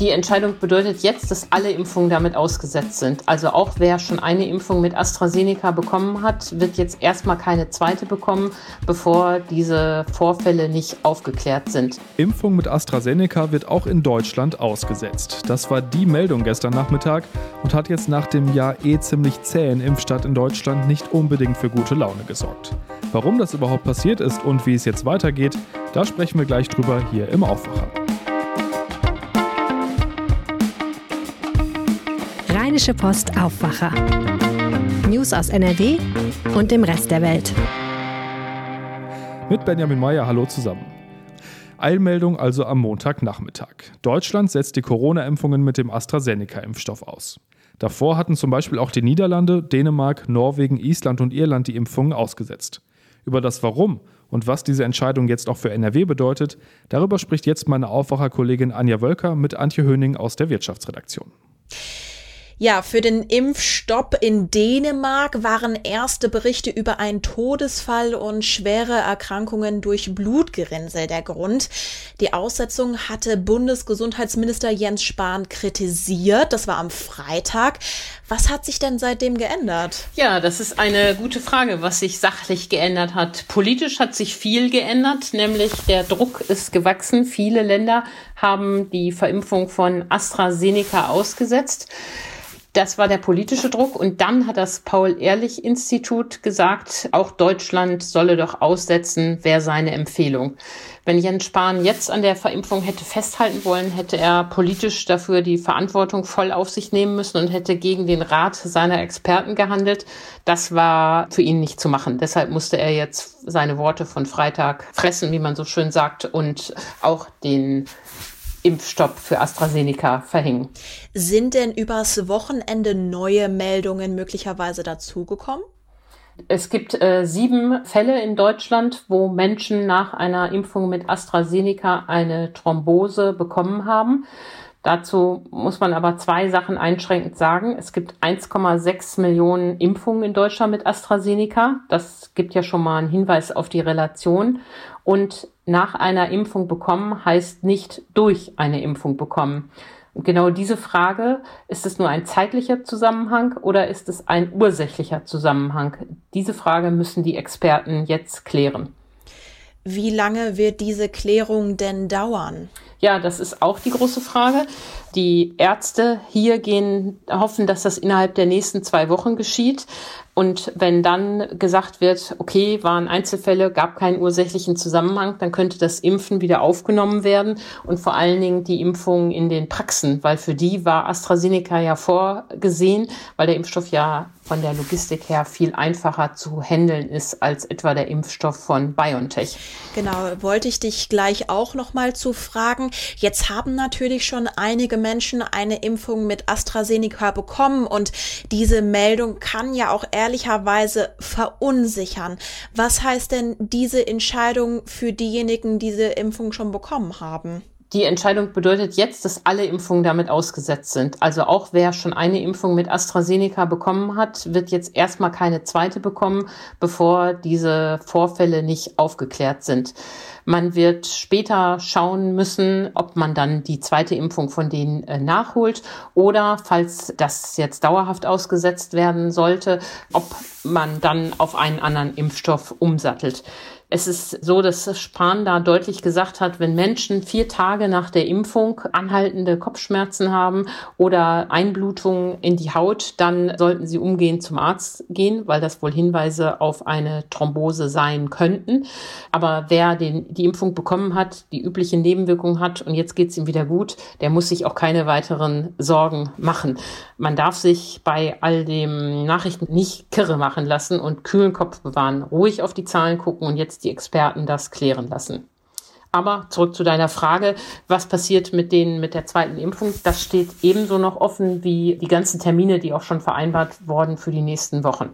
Die Entscheidung bedeutet jetzt, dass alle Impfungen damit ausgesetzt sind. Also auch wer schon eine Impfung mit AstraZeneca bekommen hat, wird jetzt erstmal keine zweite bekommen, bevor diese Vorfälle nicht aufgeklärt sind. Impfung mit AstraZeneca wird auch in Deutschland ausgesetzt. Das war die Meldung gestern Nachmittag und hat jetzt nach dem Jahr eh ziemlich zähen Impfstadt in Deutschland nicht unbedingt für gute Laune gesorgt. Warum das überhaupt passiert ist und wie es jetzt weitergeht, da sprechen wir gleich drüber hier im Aufwacher. Rheinische Post Aufwacher. News aus NRW und dem Rest der Welt. Mit Benjamin Meyer, hallo zusammen. Eilmeldung also am Montagnachmittag. Deutschland setzt die Corona-Impfungen mit dem AstraZeneca-Impfstoff aus. Davor hatten zum Beispiel auch die Niederlande, Dänemark, Norwegen, Island und Irland die Impfungen ausgesetzt. Über das Warum und was diese Entscheidung jetzt auch für NRW bedeutet, darüber spricht jetzt meine Aufwacherkollegin Anja Wölker mit Antje Höning aus der Wirtschaftsredaktion. Ja, für den Impfstopp in Dänemark waren erste Berichte über einen Todesfall und schwere Erkrankungen durch Blutgerinnsel der Grund. Die Aussetzung hatte Bundesgesundheitsminister Jens Spahn kritisiert. Das war am Freitag. Was hat sich denn seitdem geändert? Ja, das ist eine gute Frage, was sich sachlich geändert hat. Politisch hat sich viel geändert, nämlich der Druck ist gewachsen. Viele Länder haben die Verimpfung von AstraZeneca ausgesetzt. Das war der politische Druck. Und dann hat das Paul-Ehrlich-Institut gesagt, auch Deutschland solle doch aussetzen, wäre seine Empfehlung. Wenn Jens Spahn jetzt an der Verimpfung hätte festhalten wollen, hätte er politisch dafür die Verantwortung voll auf sich nehmen müssen und hätte gegen den Rat seiner Experten gehandelt. Das war für ihn nicht zu machen. Deshalb musste er jetzt seine Worte von Freitag fressen, wie man so schön sagt, und auch den Impfstopp für AstraZeneca verhängen. Sind denn übers Wochenende neue Meldungen möglicherweise dazugekommen? Es gibt äh, sieben Fälle in Deutschland, wo Menschen nach einer Impfung mit AstraZeneca eine Thrombose bekommen haben. Dazu muss man aber zwei Sachen einschränkend sagen. Es gibt 1,6 Millionen Impfungen in Deutschland mit AstraZeneca. Das gibt ja schon mal einen Hinweis auf die Relation. Und nach einer Impfung bekommen heißt nicht durch eine Impfung bekommen. Und genau diese Frage, ist es nur ein zeitlicher Zusammenhang oder ist es ein ursächlicher Zusammenhang? Diese Frage müssen die Experten jetzt klären. Wie lange wird diese Klärung denn dauern? Ja, das ist auch die große Frage. Die Ärzte hier gehen, hoffen, dass das innerhalb der nächsten zwei Wochen geschieht. Und wenn dann gesagt wird, okay, waren Einzelfälle, gab keinen ursächlichen Zusammenhang, dann könnte das Impfen wieder aufgenommen werden und vor allen Dingen die Impfung in den Praxen, weil für die war AstraZeneca ja vorgesehen, weil der Impfstoff ja von der Logistik her viel einfacher zu handeln ist als etwa der Impfstoff von BioNTech. Genau, wollte ich dich gleich auch noch mal zu fragen. Jetzt haben natürlich schon einige Menschen eine Impfung mit AstraZeneca bekommen und diese Meldung kann ja auch ehrlicherweise verunsichern. Was heißt denn diese Entscheidung für diejenigen, die diese Impfung schon bekommen haben? Die Entscheidung bedeutet jetzt, dass alle Impfungen damit ausgesetzt sind. Also auch wer schon eine Impfung mit AstraZeneca bekommen hat, wird jetzt erstmal keine zweite bekommen, bevor diese Vorfälle nicht aufgeklärt sind. Man wird später schauen müssen, ob man dann die zweite Impfung von denen äh, nachholt oder falls das jetzt dauerhaft ausgesetzt werden sollte, ob man dann auf einen anderen Impfstoff umsattelt. Es ist so, dass Spahn da deutlich gesagt hat, wenn Menschen vier Tage nach der Impfung anhaltende Kopfschmerzen haben oder Einblutungen in die Haut, dann sollten sie umgehend zum Arzt gehen, weil das wohl Hinweise auf eine Thrombose sein könnten. Aber wer den, die Impfung bekommen hat, die üblichen Nebenwirkungen hat und jetzt geht's ihm wieder gut, der muss sich auch keine weiteren Sorgen machen. Man darf sich bei all dem Nachrichten nicht kirre machen lassen und kühlen Kopf bewahren, ruhig auf die Zahlen gucken und jetzt die Experten das klären lassen. Aber zurück zu deiner Frage, was passiert mit denen mit der zweiten Impfung? Das steht ebenso noch offen wie die ganzen Termine, die auch schon vereinbart wurden für die nächsten Wochen.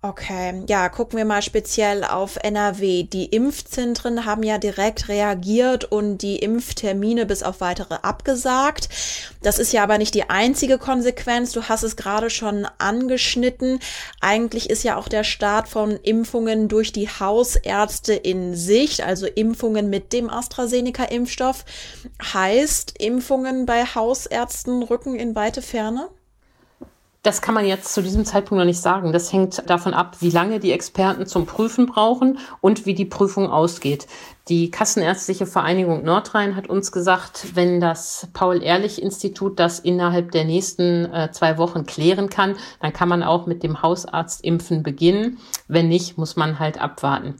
Okay, ja, gucken wir mal speziell auf NRW. Die Impfzentren haben ja direkt reagiert und die Impftermine bis auf weitere abgesagt. Das ist ja aber nicht die einzige Konsequenz. Du hast es gerade schon angeschnitten. Eigentlich ist ja auch der Start von Impfungen durch die Hausärzte in Sicht, also Impfungen mit dem AstraZeneca-Impfstoff. Heißt, Impfungen bei Hausärzten rücken in weite Ferne? Das kann man jetzt zu diesem Zeitpunkt noch nicht sagen. Das hängt davon ab, wie lange die Experten zum Prüfen brauchen und wie die Prüfung ausgeht. Die Kassenärztliche Vereinigung Nordrhein hat uns gesagt, wenn das Paul-Ehrlich-Institut das innerhalb der nächsten äh, zwei Wochen klären kann, dann kann man auch mit dem Hausarztimpfen beginnen. Wenn nicht, muss man halt abwarten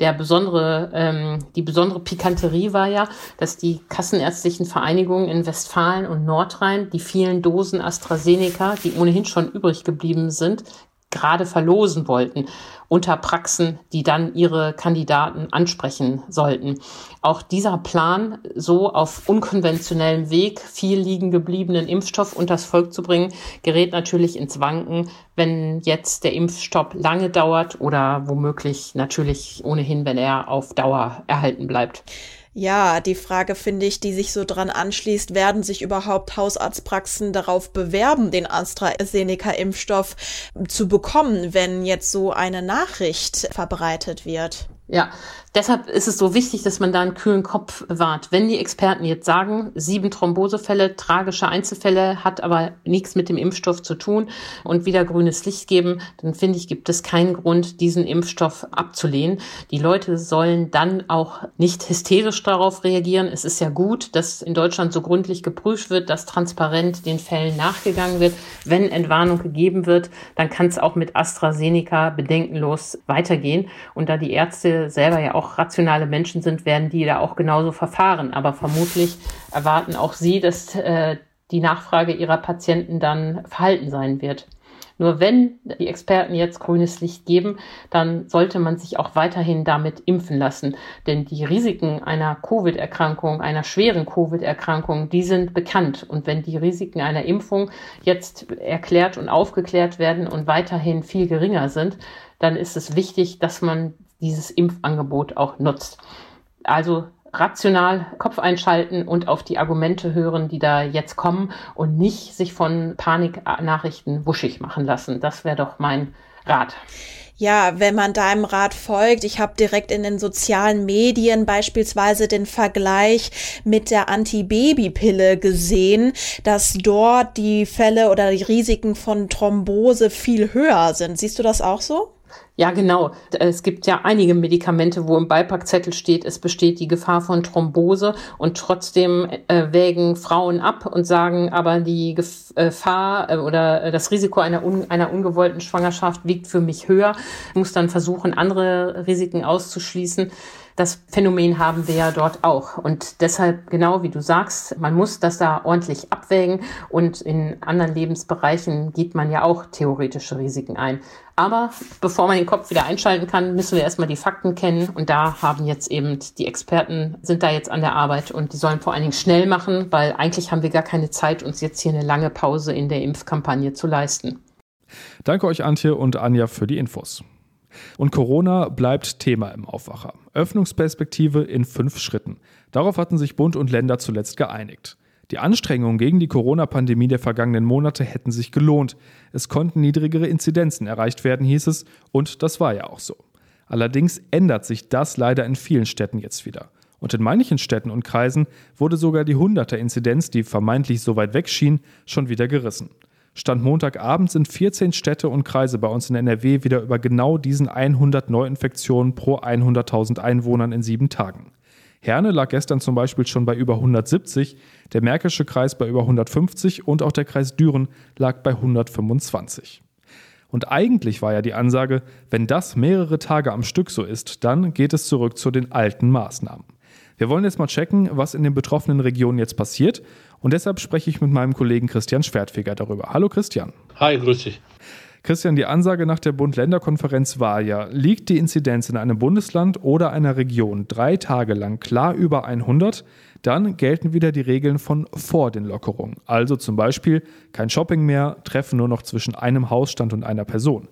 der besondere, ähm, die besondere Pikanterie war ja, dass die kassenärztlichen Vereinigungen in Westfalen und Nordrhein die vielen Dosen AstraZeneca, die ohnehin schon übrig geblieben sind, gerade verlosen wollten unter Praxen, die dann ihre Kandidaten ansprechen sollten. Auch dieser Plan, so auf unkonventionellem Weg viel liegen gebliebenen Impfstoff unters Volk zu bringen, gerät natürlich ins Wanken, wenn jetzt der Impfstopp lange dauert oder womöglich natürlich ohnehin, wenn er auf Dauer erhalten bleibt. Ja, die Frage finde ich, die sich so dran anschließt, werden sich überhaupt Hausarztpraxen darauf bewerben, den AstraZeneca-Impfstoff zu bekommen, wenn jetzt so eine Nachricht verbreitet wird? Ja, deshalb ist es so wichtig, dass man da einen kühlen Kopf bewahrt. Wenn die Experten jetzt sagen, sieben Thrombosefälle, tragische Einzelfälle, hat aber nichts mit dem Impfstoff zu tun und wieder grünes Licht geben, dann finde ich, gibt es keinen Grund, diesen Impfstoff abzulehnen. Die Leute sollen dann auch nicht hysterisch darauf reagieren. Es ist ja gut, dass in Deutschland so gründlich geprüft wird, dass transparent den Fällen nachgegangen wird. Wenn Entwarnung gegeben wird, dann kann es auch mit AstraZeneca bedenkenlos weitergehen. Und da die Ärzte selber ja auch rationale Menschen sind, werden die da auch genauso verfahren. Aber vermutlich erwarten auch sie, dass äh, die Nachfrage ihrer Patienten dann verhalten sein wird. Nur wenn die Experten jetzt grünes Licht geben, dann sollte man sich auch weiterhin damit impfen lassen. Denn die Risiken einer Covid-Erkrankung, einer schweren Covid-Erkrankung, die sind bekannt. Und wenn die Risiken einer Impfung jetzt erklärt und aufgeklärt werden und weiterhin viel geringer sind, dann ist es wichtig, dass man dieses Impfangebot auch nutzt. Also rational Kopf einschalten und auf die Argumente hören, die da jetzt kommen und nicht sich von Paniknachrichten wuschig machen lassen. Das wäre doch mein Rat. Ja, wenn man deinem Rat folgt, ich habe direkt in den sozialen Medien beispielsweise den Vergleich mit der Antibabypille gesehen, dass dort die Fälle oder die Risiken von Thrombose viel höher sind. Siehst du das auch so? Ja, genau. Es gibt ja einige Medikamente, wo im Beipackzettel steht, es besteht die Gefahr von Thrombose und trotzdem äh, wägen Frauen ab und sagen, aber die Gefahr äh, oder das Risiko einer, un einer ungewollten Schwangerschaft wiegt für mich höher, ich muss dann versuchen, andere Risiken auszuschließen. Das Phänomen haben wir ja dort auch. Und deshalb, genau wie du sagst, man muss das da ordentlich abwägen. Und in anderen Lebensbereichen geht man ja auch theoretische Risiken ein. Aber bevor man den Kopf wieder einschalten kann, müssen wir erstmal die Fakten kennen. Und da haben jetzt eben die Experten sind da jetzt an der Arbeit und die sollen vor allen Dingen schnell machen, weil eigentlich haben wir gar keine Zeit, uns jetzt hier eine lange Pause in der Impfkampagne zu leisten. Danke euch, Antje und Anja, für die Infos. Und Corona bleibt Thema im Aufwacher. Öffnungsperspektive in fünf Schritten. Darauf hatten sich Bund und Länder zuletzt geeinigt. Die Anstrengungen gegen die Corona-Pandemie der vergangenen Monate hätten sich gelohnt. Es konnten niedrigere Inzidenzen erreicht werden, hieß es, und das war ja auch so. Allerdings ändert sich das leider in vielen Städten jetzt wieder. Und in manchen Städten und Kreisen wurde sogar die 100er-Inzidenz, die vermeintlich so weit weg schien, schon wieder gerissen. Stand Montagabend sind 14 Städte und Kreise bei uns in NRW wieder über genau diesen 100 Neuinfektionen pro 100.000 Einwohnern in sieben Tagen. Herne lag gestern zum Beispiel schon bei über 170, der Märkische Kreis bei über 150 und auch der Kreis Düren lag bei 125. Und eigentlich war ja die Ansage, wenn das mehrere Tage am Stück so ist, dann geht es zurück zu den alten Maßnahmen. Wir wollen jetzt mal checken, was in den betroffenen Regionen jetzt passiert und deshalb spreche ich mit meinem Kollegen Christian Schwertfeger darüber. Hallo Christian. Hi, grüß dich. Christian, die Ansage nach der Bund-Länder-Konferenz war ja, liegt die Inzidenz in einem Bundesland oder einer Region drei Tage lang klar über 100, dann gelten wieder die Regeln von vor den Lockerungen. Also zum Beispiel kein Shopping mehr, Treffen nur noch zwischen einem Hausstand und einer Person.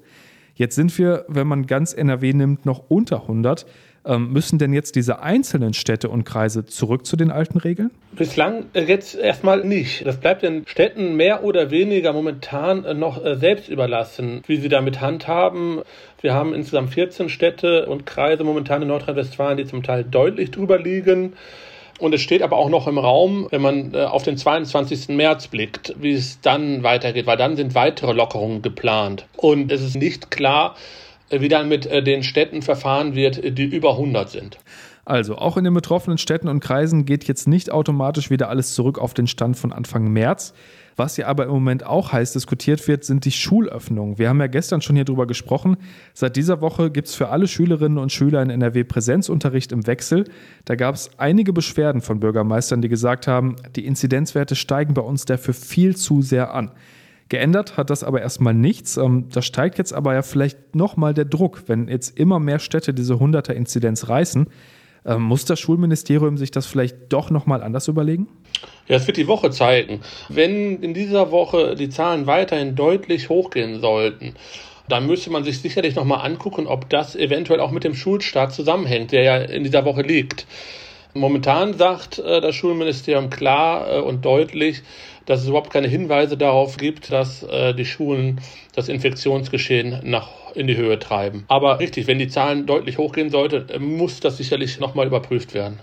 Jetzt sind wir, wenn man ganz NRW nimmt, noch unter 100. Ähm, müssen denn jetzt diese einzelnen Städte und Kreise zurück zu den alten Regeln? Bislang äh, jetzt erstmal nicht. Das bleibt den Städten mehr oder weniger momentan äh, noch äh, selbst überlassen, wie sie damit handhaben. Wir haben insgesamt 14 Städte und Kreise momentan in Nordrhein-Westfalen, die zum Teil deutlich drüber liegen. Und es steht aber auch noch im Raum, wenn man auf den 22. März blickt, wie es dann weitergeht, weil dann sind weitere Lockerungen geplant. Und es ist nicht klar, wie dann mit äh, den Städten verfahren wird, die über 100 sind. Also auch in den betroffenen Städten und Kreisen geht jetzt nicht automatisch wieder alles zurück auf den Stand von Anfang März. Was ja aber im Moment auch heiß diskutiert wird, sind die Schulöffnungen. Wir haben ja gestern schon hier drüber gesprochen. Seit dieser Woche gibt es für alle Schülerinnen und Schüler in NRW Präsenzunterricht im Wechsel. Da gab es einige Beschwerden von Bürgermeistern, die gesagt haben, die Inzidenzwerte steigen bei uns dafür viel zu sehr an. Geändert hat das aber erstmal nichts. Ähm, da steigt jetzt aber ja vielleicht nochmal der Druck, wenn jetzt immer mehr Städte diese 100er-Inzidenz reißen. Ähm, muss das Schulministerium sich das vielleicht doch nochmal anders überlegen? Ja, es wird die Woche zeigen. Wenn in dieser Woche die Zahlen weiterhin deutlich hochgehen sollten, dann müsste man sich sicherlich nochmal angucken, ob das eventuell auch mit dem Schulstart zusammenhängt, der ja in dieser Woche liegt. Momentan sagt äh, das Schulministerium klar äh, und deutlich, dass es überhaupt keine Hinweise darauf gibt, dass äh, die Schulen das Infektionsgeschehen nach in die Höhe treiben. Aber richtig, wenn die Zahlen deutlich hochgehen sollten, muss das sicherlich nochmal überprüft werden.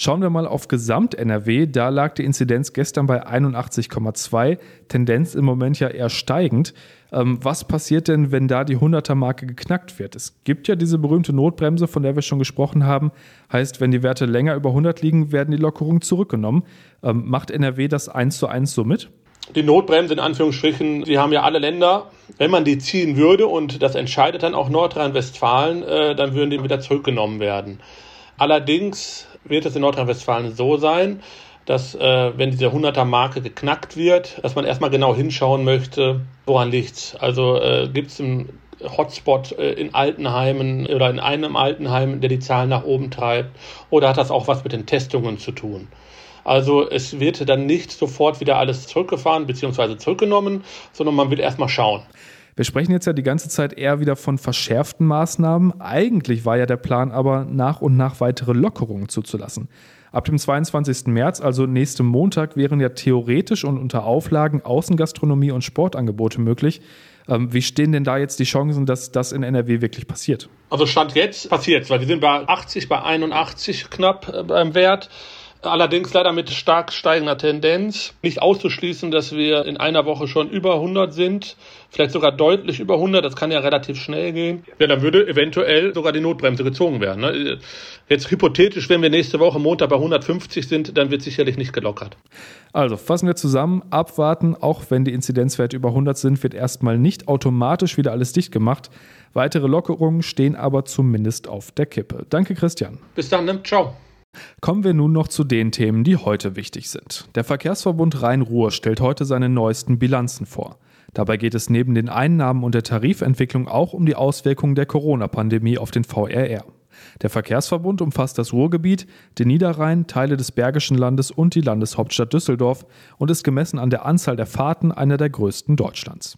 Schauen wir mal auf Gesamt-NRW. Da lag die Inzidenz gestern bei 81,2. Tendenz im Moment ja eher steigend. Ähm, was passiert denn, wenn da die 100er-Marke geknackt wird? Es gibt ja diese berühmte Notbremse, von der wir schon gesprochen haben. Heißt, wenn die Werte länger über 100 liegen, werden die Lockerungen zurückgenommen. Ähm, macht NRW das eins zu eins so mit? Die Notbremse in Anführungsstrichen, die haben ja alle Länder. Wenn man die ziehen würde und das entscheidet dann auch Nordrhein-Westfalen, äh, dann würden die wieder zurückgenommen werden. Allerdings wird es in Nordrhein-Westfalen so sein, dass äh, wenn diese 100er-Marke geknackt wird, dass man erstmal genau hinschauen möchte, woran liegt's. Also äh, gibt es einen Hotspot äh, in Altenheimen oder in einem Altenheim, der die Zahlen nach oben treibt, oder hat das auch was mit den Testungen zu tun? Also es wird dann nicht sofort wieder alles zurückgefahren bzw. zurückgenommen, sondern man wird erstmal schauen. Wir sprechen jetzt ja die ganze Zeit eher wieder von verschärften Maßnahmen. Eigentlich war ja der Plan aber, nach und nach weitere Lockerungen zuzulassen. Ab dem 22. März, also nächsten Montag, wären ja theoretisch und unter Auflagen Außengastronomie und Sportangebote möglich. Ähm, wie stehen denn da jetzt die Chancen, dass das in NRW wirklich passiert? Also Stand jetzt passiert weil die sind bei 80, bei 81 knapp äh, beim Wert. Allerdings leider mit stark steigender Tendenz. Nicht auszuschließen, dass wir in einer Woche schon über 100 sind, vielleicht sogar deutlich über 100. Das kann ja relativ schnell gehen. Ja, dann würde eventuell sogar die Notbremse gezogen werden. Ne? Jetzt hypothetisch, wenn wir nächste Woche Montag bei 150 sind, dann wird sicherlich nicht gelockert. Also fassen wir zusammen, abwarten, auch wenn die Inzidenzwerte über 100 sind, wird erstmal nicht automatisch wieder alles dicht gemacht. Weitere Lockerungen stehen aber zumindest auf der Kippe. Danke, Christian. Bis dann, ne? ciao. Kommen wir nun noch zu den Themen, die heute wichtig sind. Der Verkehrsverbund Rhein-Ruhr stellt heute seine neuesten Bilanzen vor. Dabei geht es neben den Einnahmen und der Tarifentwicklung auch um die Auswirkungen der Corona-Pandemie auf den VRR. Der Verkehrsverbund umfasst das Ruhrgebiet, den Niederrhein, Teile des Bergischen Landes und die Landeshauptstadt Düsseldorf und ist gemessen an der Anzahl der Fahrten einer der größten Deutschlands.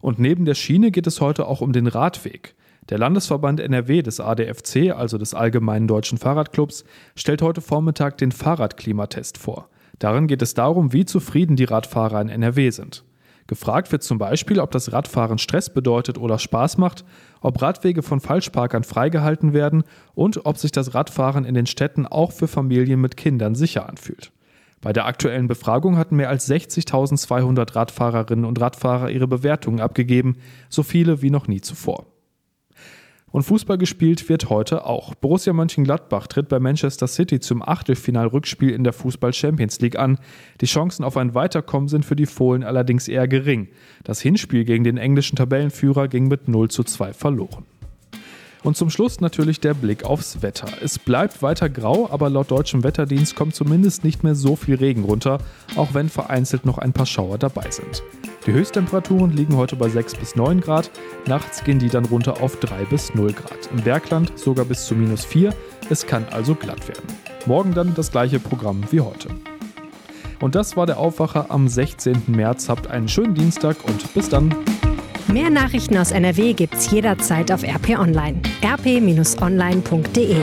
Und neben der Schiene geht es heute auch um den Radweg. Der Landesverband NRW des ADFC, also des Allgemeinen Deutschen Fahrradclubs, stellt heute Vormittag den Fahrradklimatest vor. Darin geht es darum, wie zufrieden die Radfahrer in NRW sind. Gefragt wird zum Beispiel, ob das Radfahren Stress bedeutet oder Spaß macht, ob Radwege von Falschparkern freigehalten werden und ob sich das Radfahren in den Städten auch für Familien mit Kindern sicher anfühlt. Bei der aktuellen Befragung hatten mehr als 60.200 Radfahrerinnen und Radfahrer ihre Bewertungen abgegeben, so viele wie noch nie zuvor. Und Fußball gespielt wird heute auch. Borussia Mönchengladbach tritt bei Manchester City zum Achtelfinal-Rückspiel in der Fußball Champions League an. Die Chancen auf ein Weiterkommen sind für die Fohlen allerdings eher gering. Das Hinspiel gegen den englischen Tabellenführer ging mit 0 zu 2 verloren. Und zum Schluss natürlich der Blick aufs Wetter. Es bleibt weiter grau, aber laut deutschem Wetterdienst kommt zumindest nicht mehr so viel Regen runter, auch wenn vereinzelt noch ein paar Schauer dabei sind. Die Höchsttemperaturen liegen heute bei 6 bis 9 Grad, nachts gehen die dann runter auf 3 bis 0 Grad. Im Bergland sogar bis zu minus 4, es kann also glatt werden. Morgen dann das gleiche Programm wie heute. Und das war der Aufwacher am 16. März. Habt einen schönen Dienstag und bis dann. Mehr Nachrichten aus NRW gibt's jederzeit auf RP Online. rp-online.de